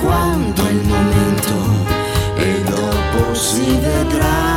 quando è il momento e dopo si vedrà.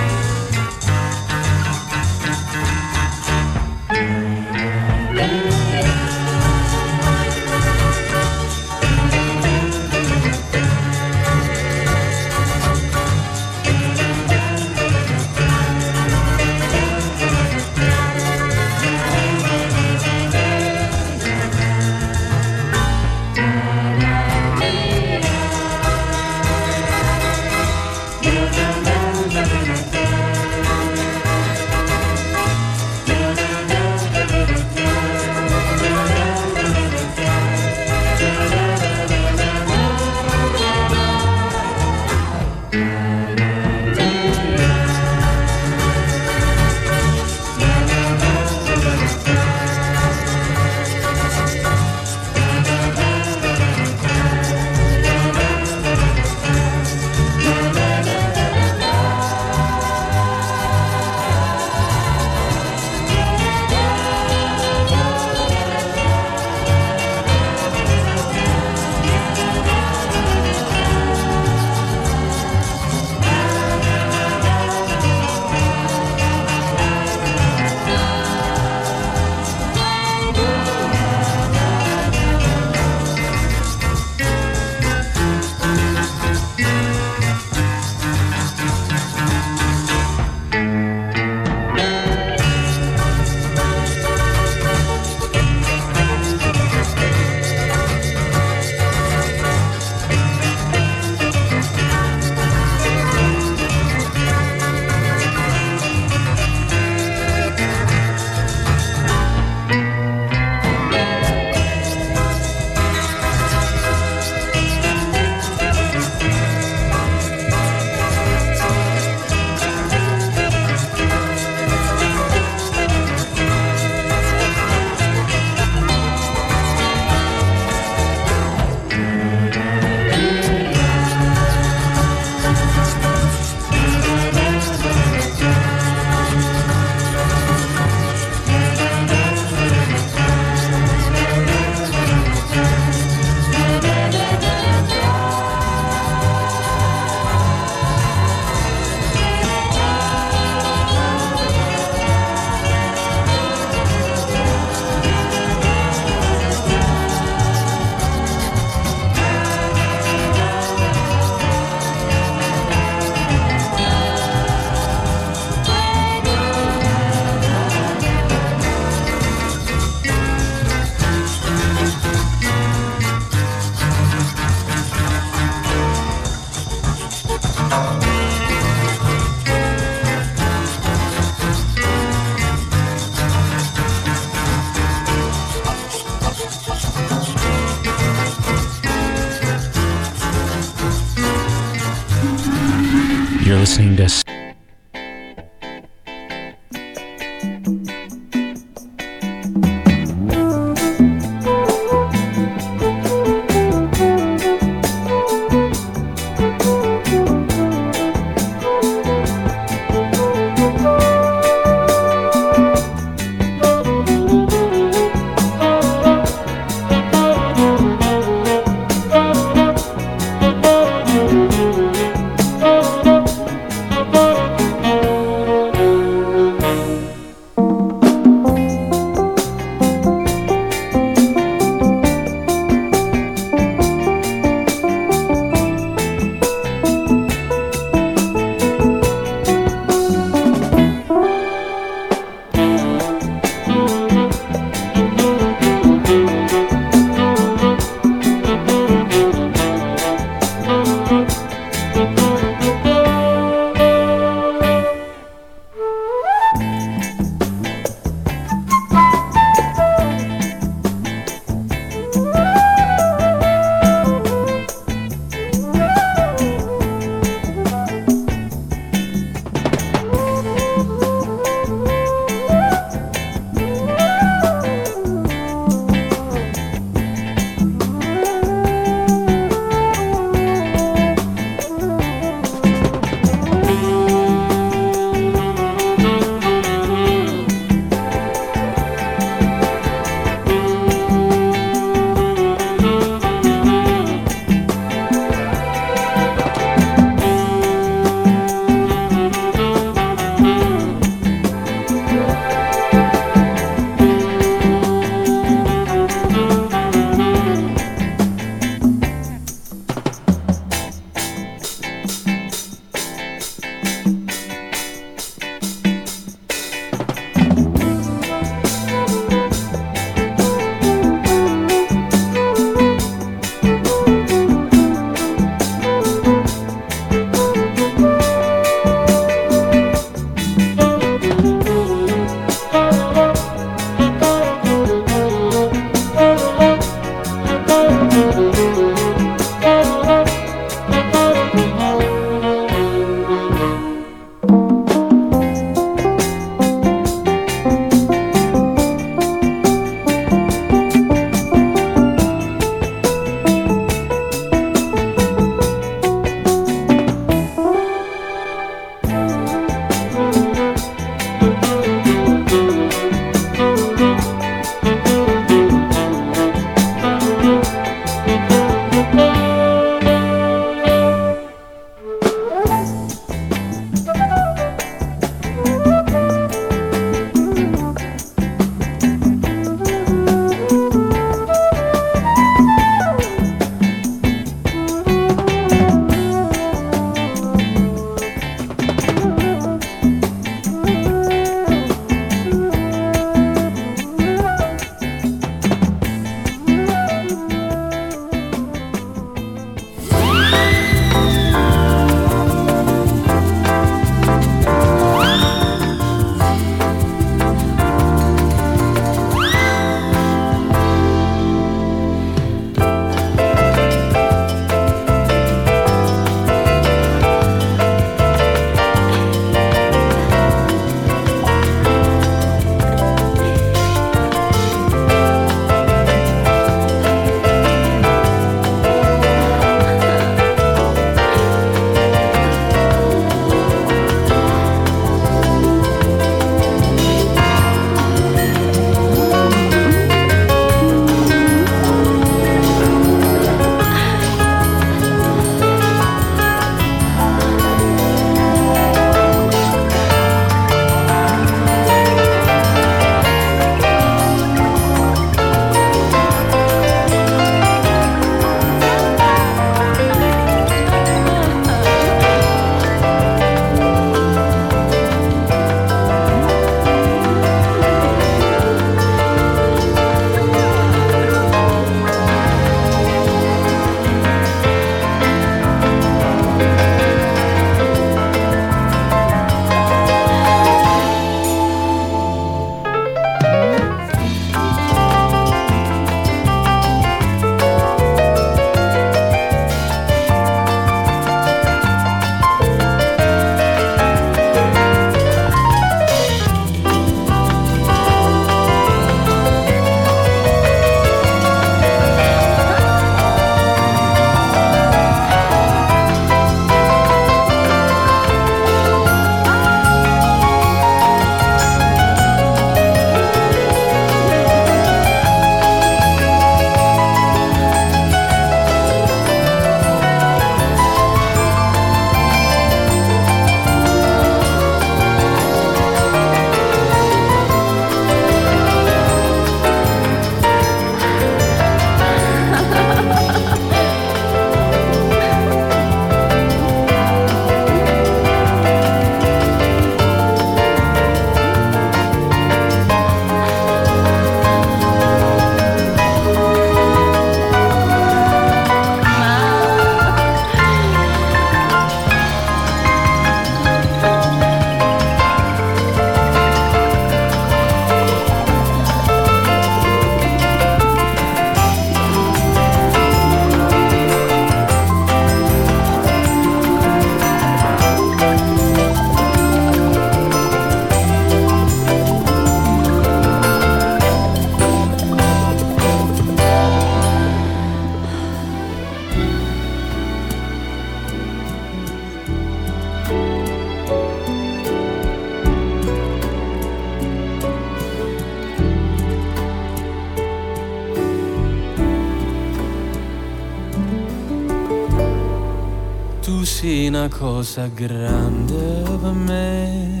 Una cosa grande per me,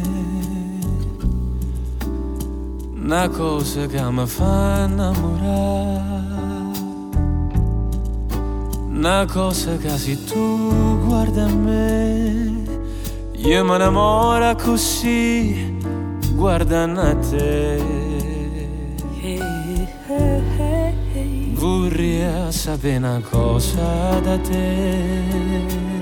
una cosa che mi fa innamorare, una cosa che se tu guarda a me, io mi innamoro così, guardando a te. Vorrei sapere una cosa da te.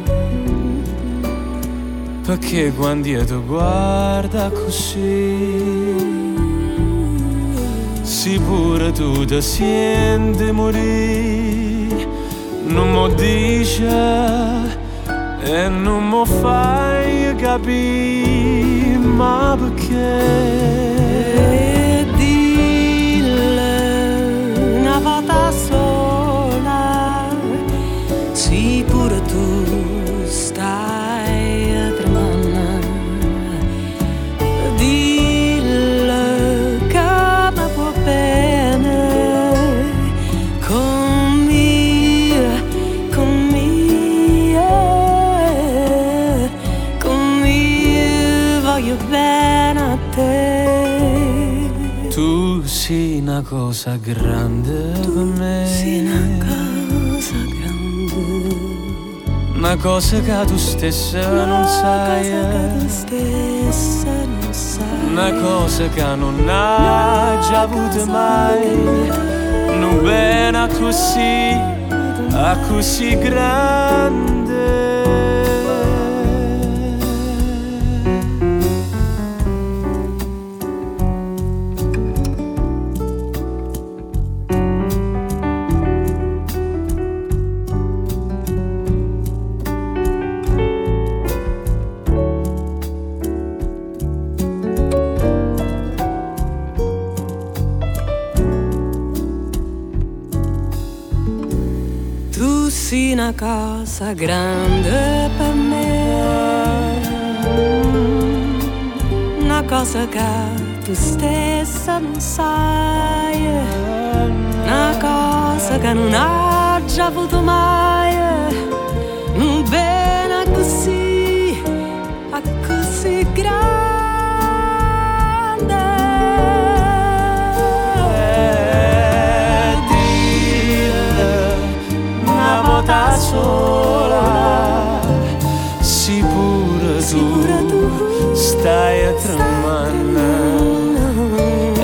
Perché quando io ti guarda così, si pure tu ti senti morire, non mi dice e non mi fai capire, ma perché? Una cosa grande per me. Sei una cosa grande, Una cosa che tu stessa non una sai. cosa che tu stessa non sai. Una cosa che non hai già avuto mai. Non bene così, a così grande. Una cosa grande per me, una cosa che tu stessa non sai, una cosa che non hai già avuto mai, un bene così, a così grande. Sola, Pure tu stai a tremando.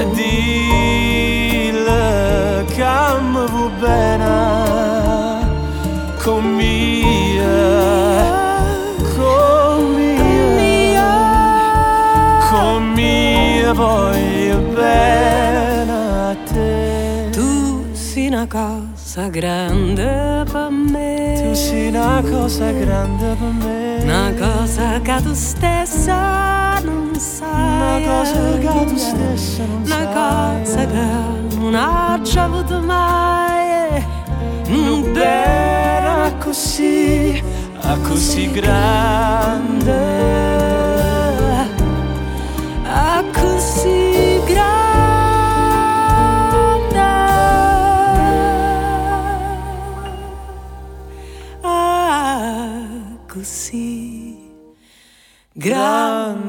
E dille che mi vuoi bene con mia, con mia, con mia voglio bene a te. Tu sei una cosa grande per me. Sei una cosa grande per me. Una cosa che tu stessa non sai. Una cosa che tu stessa non Una sai. cosa che non hai già avuto mai. Non era così, a così grande. A così l'inverno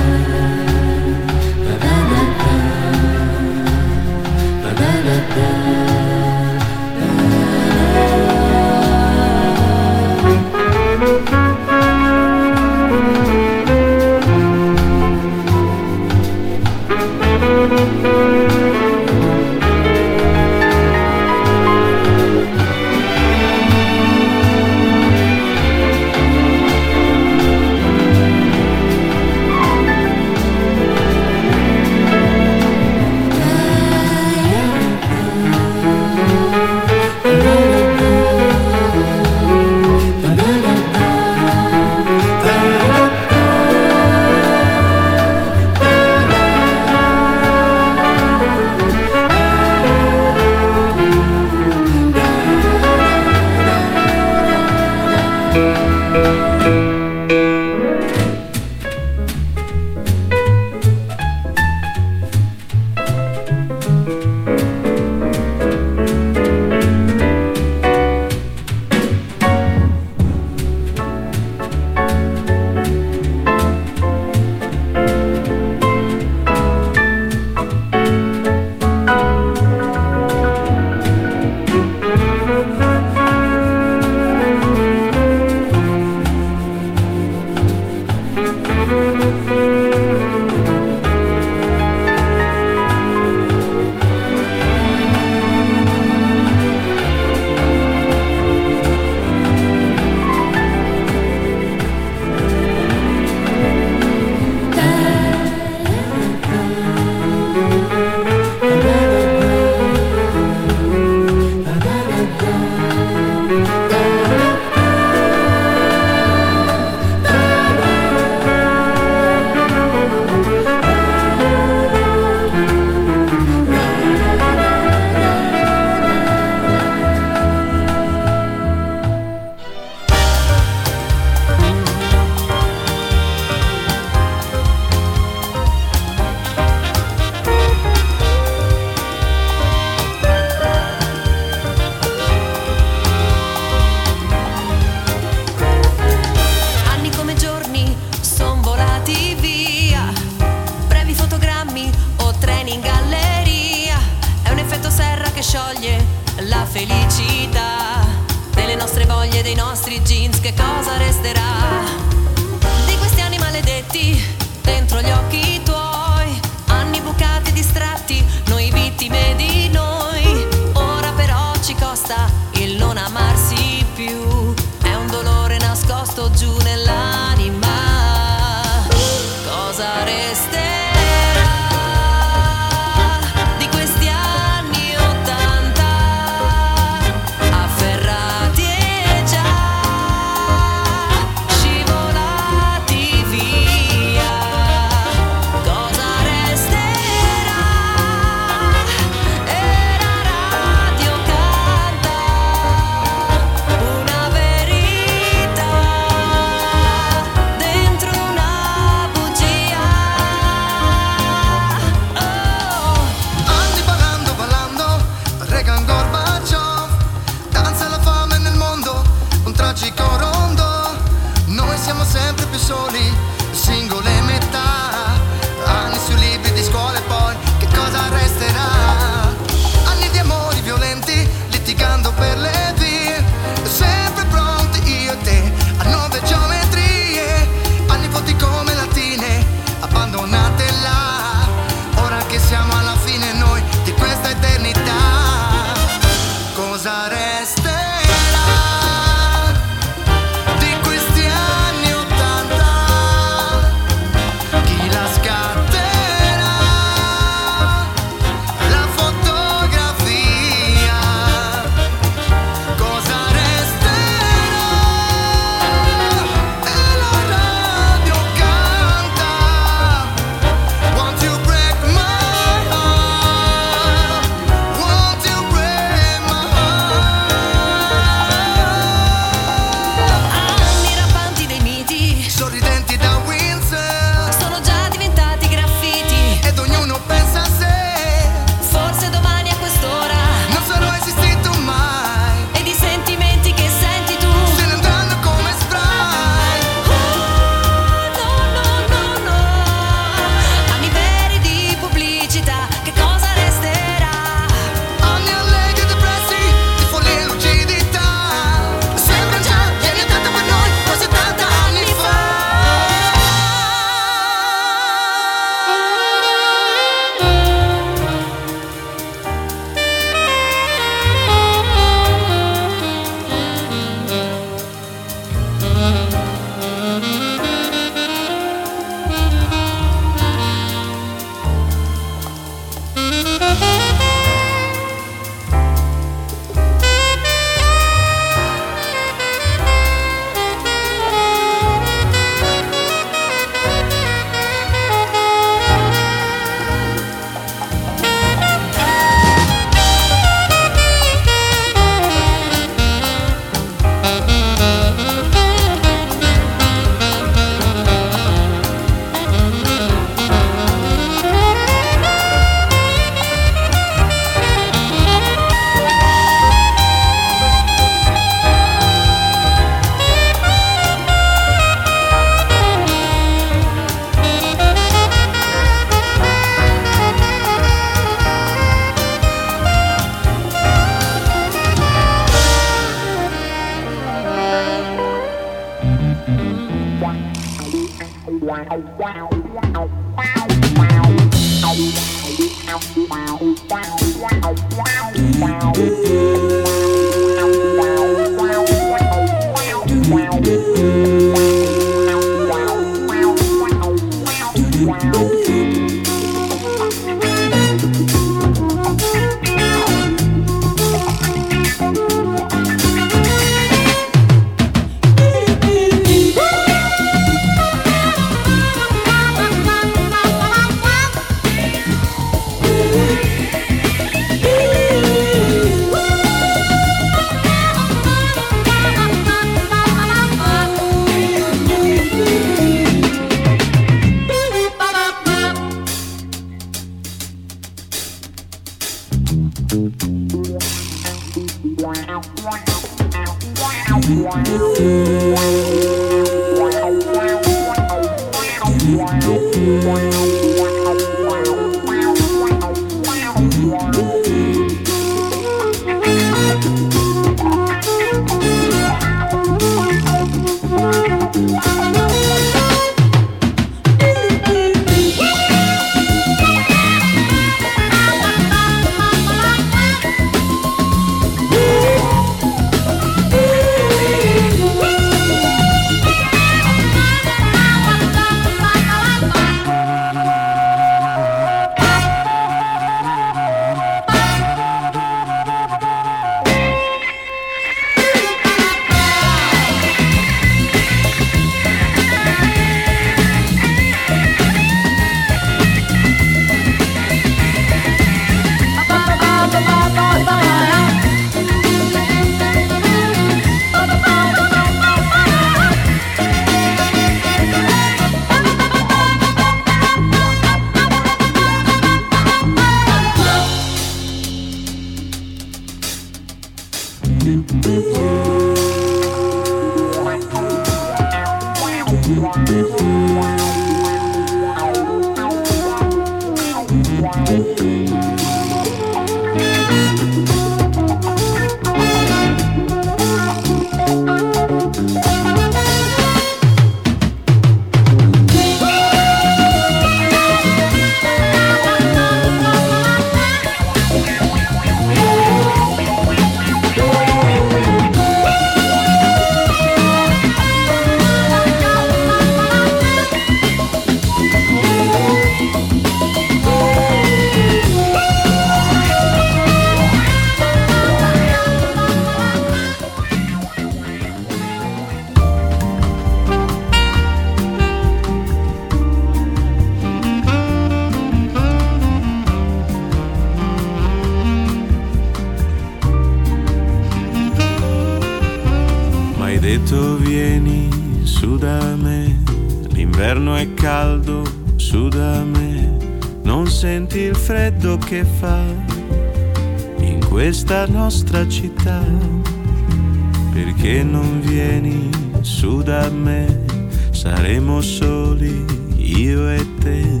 saremo soli io e te,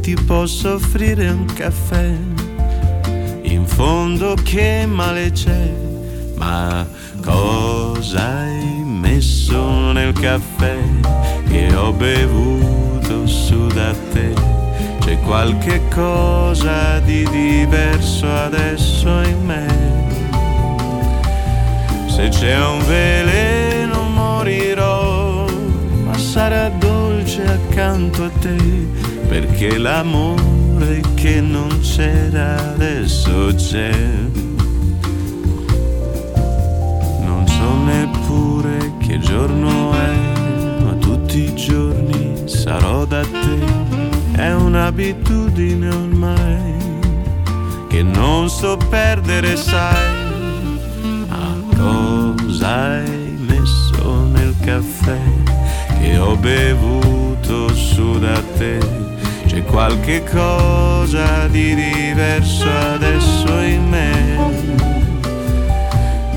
ti posso offrire un caffè, in fondo che male c'è, ma cosa hai messo nel caffè che ho bevuto su da te? C'è qualche cosa di diverso adesso in me. Se c'è un veleno morirò, ma sarà accanto a te, perché l'amore che non c'era adesso c'è. Non so neppure che giorno è, ma tutti i giorni sarò da te. È un'abitudine ormai che non so perdere, sai. Ma cosa hai messo nel caffè che ho bevuto su da te? C'è qualche cosa di diverso adesso in me.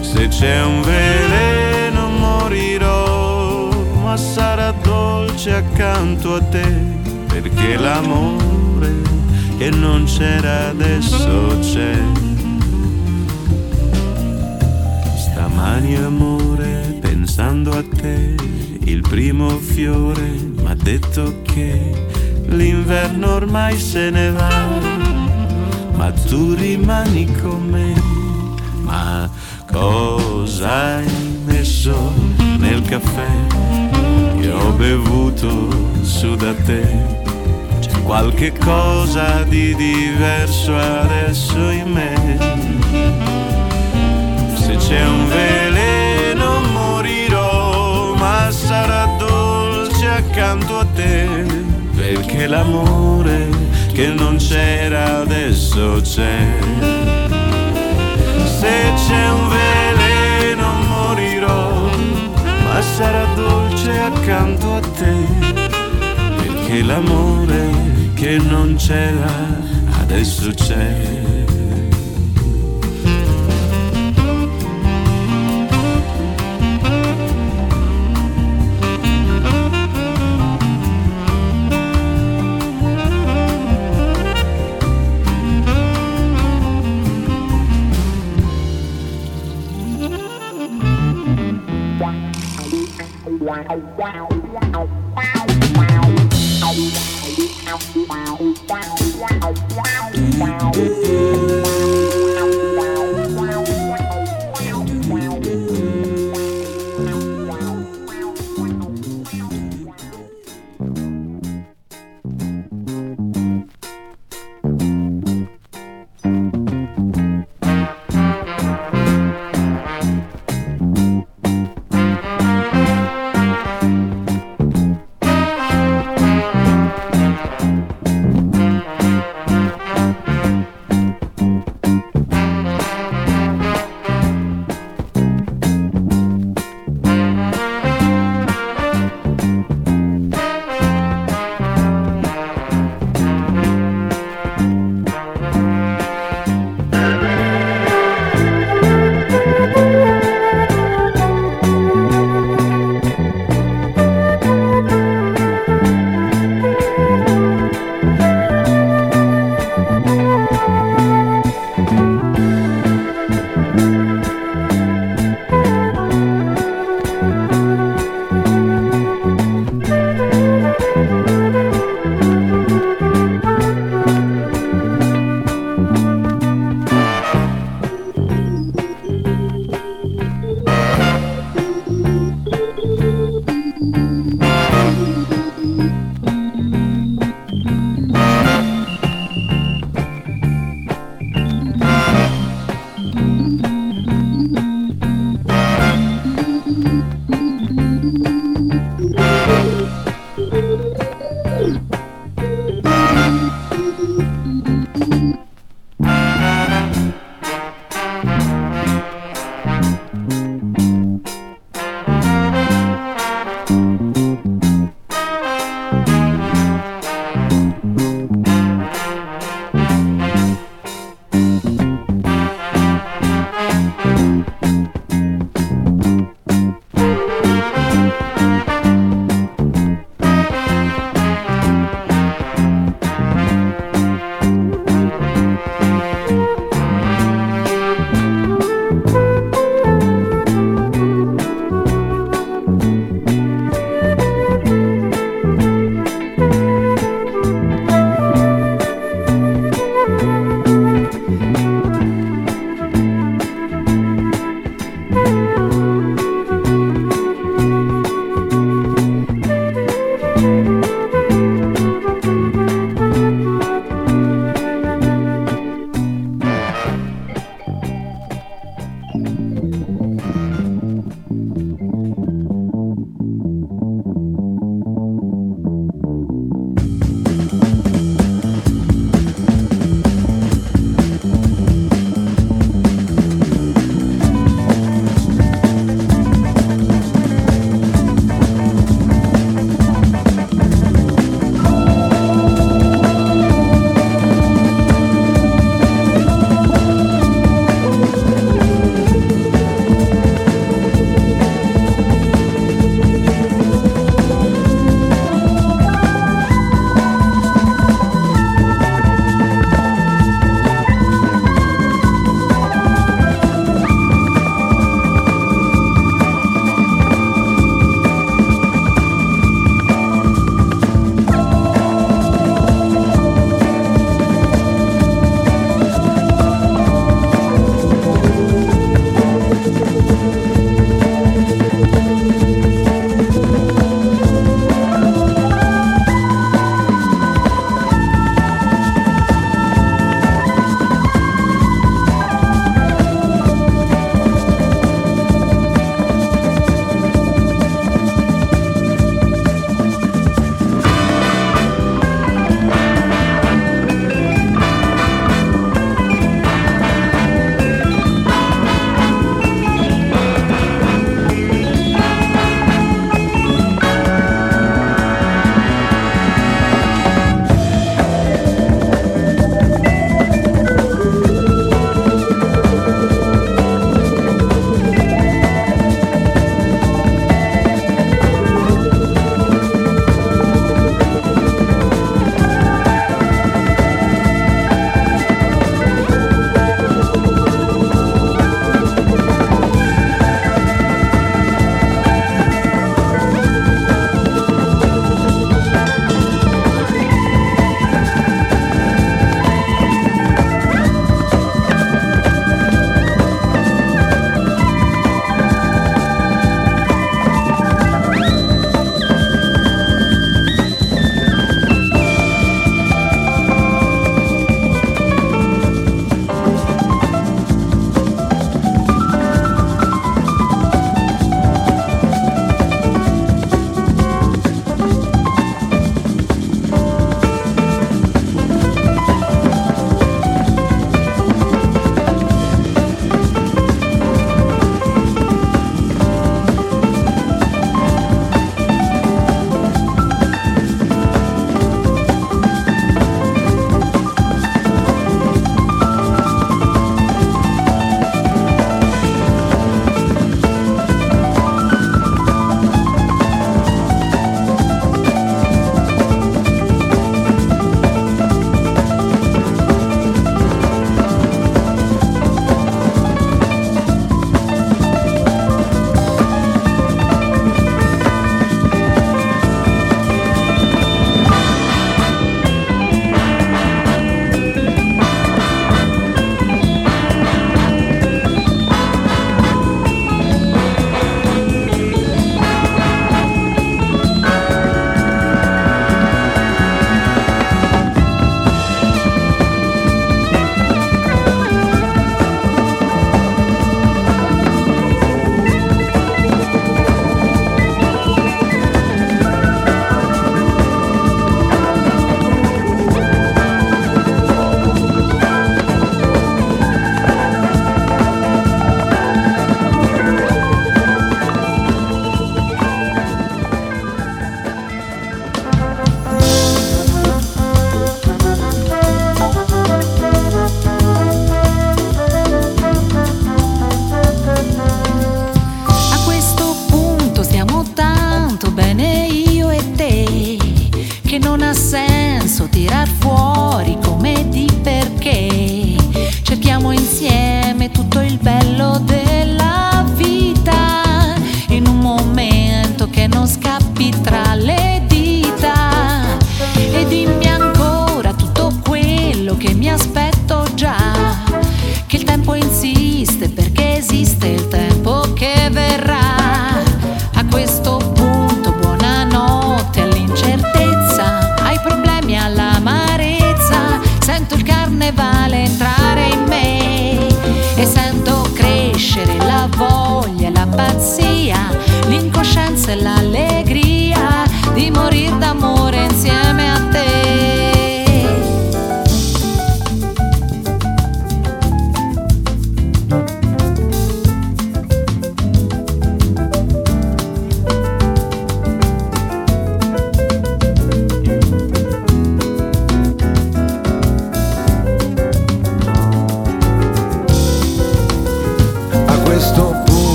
Se c'è un veleno morirò, ma sarà dolce accanto a te, perché l'amore che non c'era adesso c'è. Stamani amore, pensando a te, il primo fiore detto che l'inverno ormai se ne va, ma tu rimani con me. Ma cosa hai messo nel caffè che ho bevuto su da te? C'è qualche cosa di diverso adesso in me. Accanto a te, perché l'amore che non c'era adesso c'è. Se c'è un veleno morirò, ma sarà dolce accanto a te, perché l'amore che non c'era adesso c'è.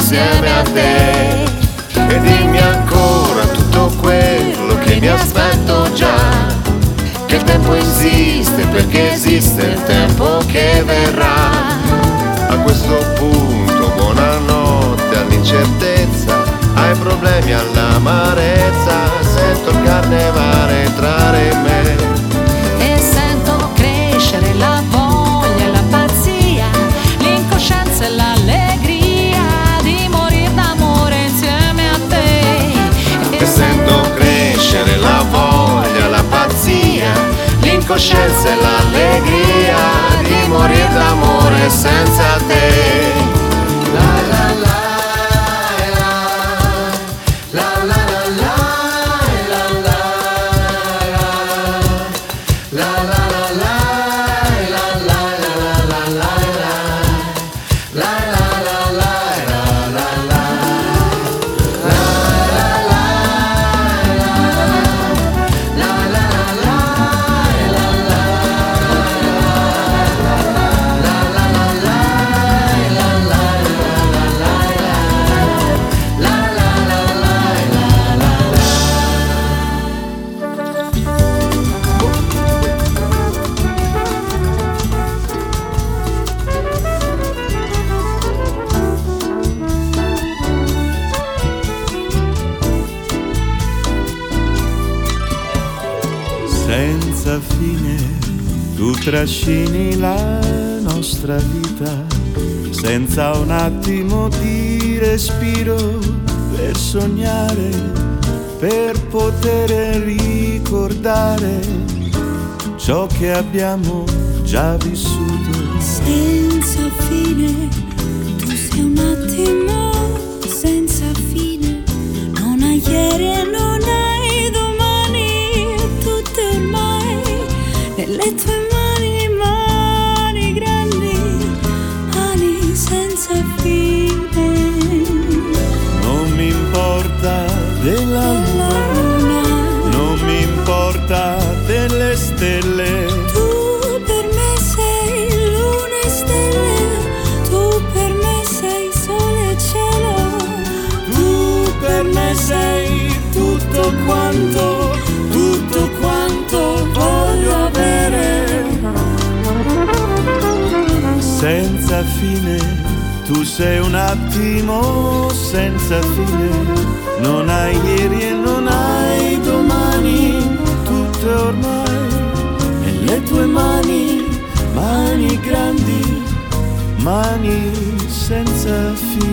Insieme a te. E dimmi ancora tutto quello che mi aspetto già, che il tempo esiste perché esiste il tempo che verrà. A questo punto buonanotte all'incertezza, ai problemi all'amarezza, l'incoscienza e l'allegria di morire d'amore senza te. Trascini la nostra vita senza un attimo di respiro per sognare, per poter ricordare ciò che abbiamo già vissuto. Senza fine, tu sei un attimo senza fine, non hai ieri non hai domani, tutte ormai nelle tue fine. Tu sei un attimo senza fine, non hai ieri e non hai domani, tutto è ormai nelle tue mani, mani grandi, mani senza fine.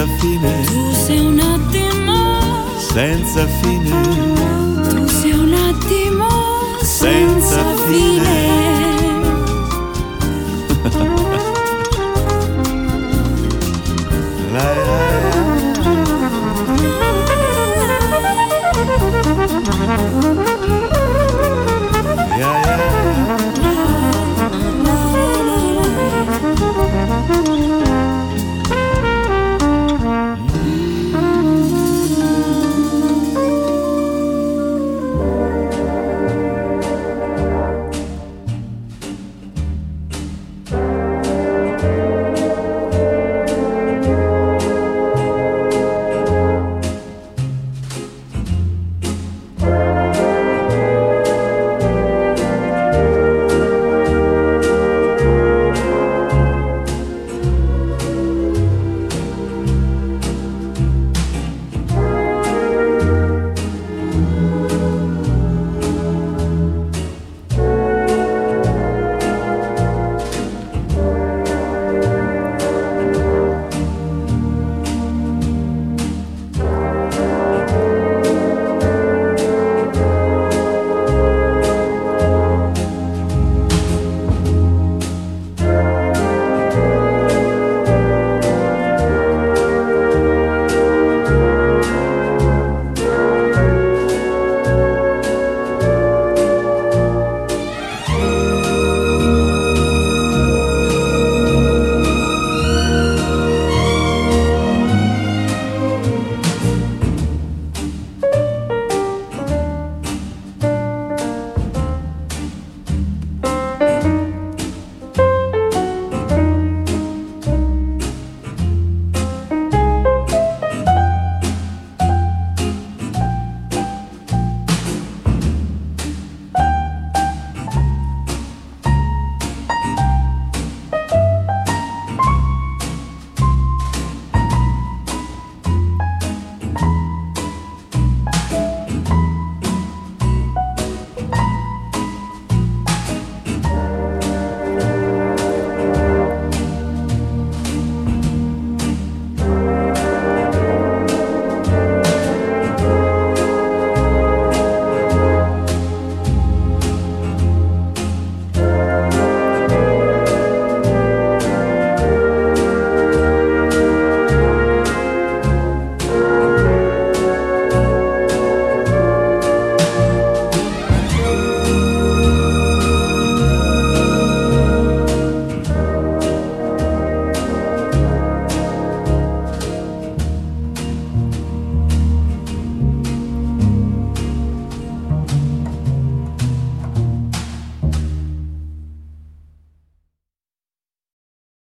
Senza fine, Tu sei un attimo, senza fine. tu sei un attimo senza Senza fine. fine.